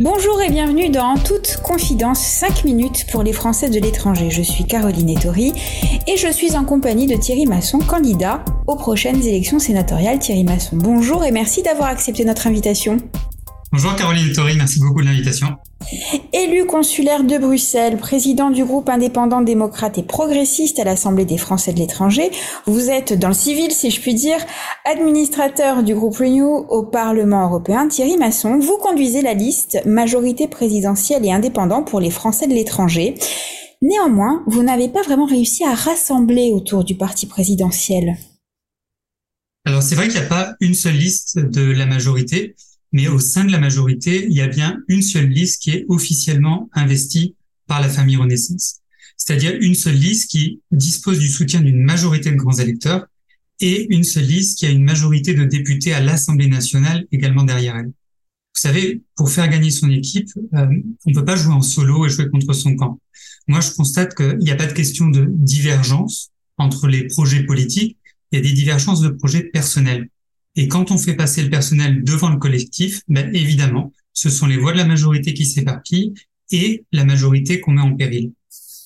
Bonjour et bienvenue dans Toute Confidence 5 minutes pour les Français de l'étranger. Je suis Caroline Ettori et je suis en compagnie de Thierry Masson, candidat aux prochaines élections sénatoriales. Thierry Masson, bonjour et merci d'avoir accepté notre invitation. Bonjour Caroline Ettori, merci beaucoup de l'invitation. Élu consulaire de Bruxelles, président du groupe indépendant démocrate et progressiste à l'Assemblée des Français de l'étranger, vous êtes dans le civil, si je puis dire, administrateur du groupe Renew au Parlement européen. Thierry Masson, vous conduisez la liste majorité présidentielle et indépendant pour les Français de l'étranger. Néanmoins, vous n'avez pas vraiment réussi à rassembler autour du parti présidentiel. Alors c'est vrai qu'il n'y a pas une seule liste de la majorité mais au sein de la majorité, il y a bien une seule liste qui est officiellement investie par la famille Renaissance. C'est-à-dire une seule liste qui dispose du soutien d'une majorité de grands électeurs et une seule liste qui a une majorité de députés à l'Assemblée nationale également derrière elle. Vous savez, pour faire gagner son équipe, euh, on ne peut pas jouer en solo et jouer contre son camp. Moi, je constate qu'il n'y a pas de question de divergence entre les projets politiques, il y a des divergences de projets personnels. Et quand on fait passer le personnel devant le collectif, ben évidemment, ce sont les voix de la majorité qui s'éparpillent et la majorité qu'on met en péril.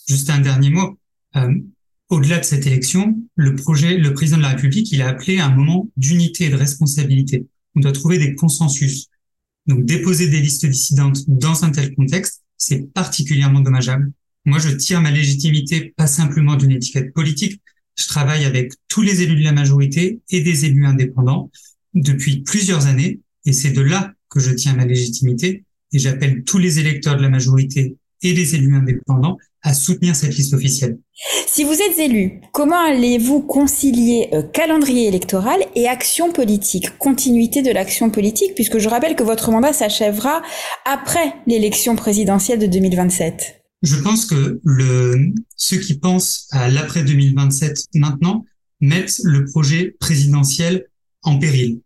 Juste un dernier mot. Euh, au-delà de cette élection, le projet, le président de la République, il a appelé un moment d'unité et de responsabilité. On doit trouver des consensus. Donc, déposer des listes dissidentes dans un tel contexte, c'est particulièrement dommageable. Moi, je tire ma légitimité pas simplement d'une étiquette politique, je travaille avec tous les élus de la majorité et des élus indépendants depuis plusieurs années. Et c'est de là que je tiens ma légitimité. Et j'appelle tous les électeurs de la majorité et les élus indépendants à soutenir cette liste officielle. Si vous êtes élu, comment allez-vous concilier euh, calendrier électoral et action politique, continuité de l'action politique, puisque je rappelle que votre mandat s'achèvera après l'élection présidentielle de 2027 je pense que ceux qui pensent à l'après 2027 maintenant mettent le projet présidentiel en péril.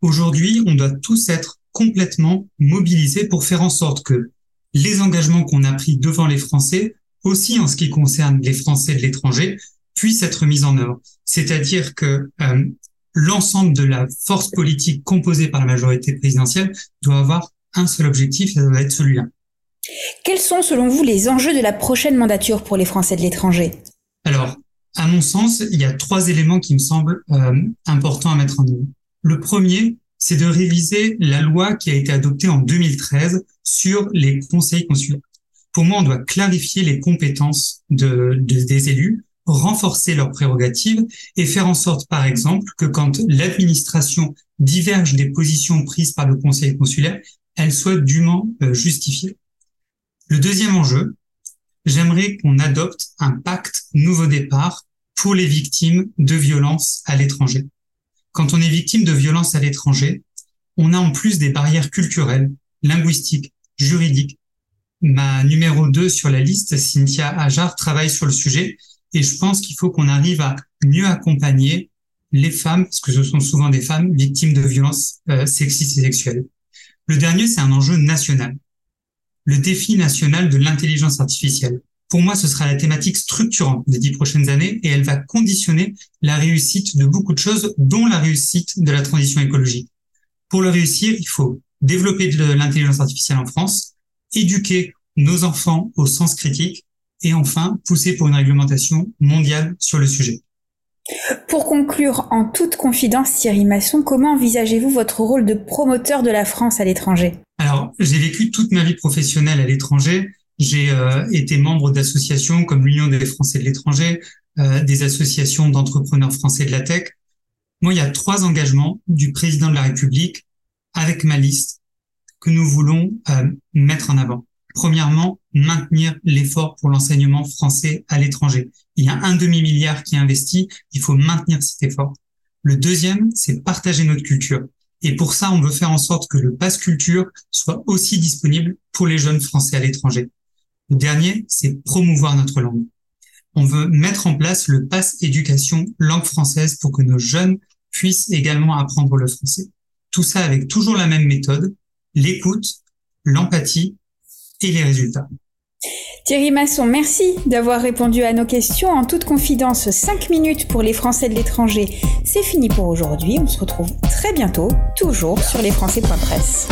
Aujourd'hui, on doit tous être complètement mobilisés pour faire en sorte que les engagements qu'on a pris devant les Français, aussi en ce qui concerne les Français de l'étranger, puissent être mis en œuvre. C'est-à-dire que euh, l'ensemble de la force politique composée par la majorité présidentielle doit avoir un seul objectif, ça doit être celui-là. Quels sont selon vous les enjeux de la prochaine mandature pour les Français de l'étranger? Alors, à mon sens, il y a trois éléments qui me semblent euh, importants à mettre en œuvre. Le premier, c'est de réviser la loi qui a été adoptée en 2013 sur les conseils consulaires. Pour moi, on doit clarifier les compétences de, des élus, renforcer leurs prérogatives et faire en sorte, par exemple, que quand l'administration diverge des positions prises par le conseil consulaire, elle soit dûment euh, justifiée. Le deuxième enjeu, j'aimerais qu'on adopte un pacte nouveau départ pour les victimes de violences à l'étranger. Quand on est victime de violences à l'étranger, on a en plus des barrières culturelles, linguistiques, juridiques. Ma numéro 2 sur la liste, Cynthia Ajar, travaille sur le sujet et je pense qu'il faut qu'on arrive à mieux accompagner les femmes, parce que ce sont souvent des femmes victimes de violences euh, sexistes et sexuelles. Le dernier, c'est un enjeu national le défi national de l'intelligence artificielle. Pour moi, ce sera la thématique structurante des dix prochaines années et elle va conditionner la réussite de beaucoup de choses, dont la réussite de la transition écologique. Pour le réussir, il faut développer de l'intelligence artificielle en France, éduquer nos enfants au sens critique et enfin pousser pour une réglementation mondiale sur le sujet. Pour conclure, en toute confidence, Thierry Masson, comment envisagez-vous votre rôle de promoteur de la France à l'étranger? Alors, j'ai vécu toute ma vie professionnelle à l'étranger. J'ai euh, été membre d'associations comme l'Union des Français de l'étranger, euh, des associations d'entrepreneurs français de la tech. Moi, il y a trois engagements du président de la République avec ma liste que nous voulons euh, mettre en avant. Premièrement, maintenir l'effort pour l'enseignement français à l'étranger. Il y a un demi-milliard qui est investi, il faut maintenir cet effort. Le deuxième, c'est partager notre culture. Et pour ça, on veut faire en sorte que le pass culture soit aussi disponible pour les jeunes français à l'étranger. Le dernier, c'est promouvoir notre langue. On veut mettre en place le pass éducation langue française pour que nos jeunes puissent également apprendre le français. Tout ça avec toujours la même méthode, l'écoute, l'empathie et les résultats. Thierry Masson, merci d'avoir répondu à nos questions en toute confidence. 5 minutes pour les Français de l'étranger, c'est fini pour aujourd'hui. On se retrouve très bientôt, toujours sur lesfrançais.presse.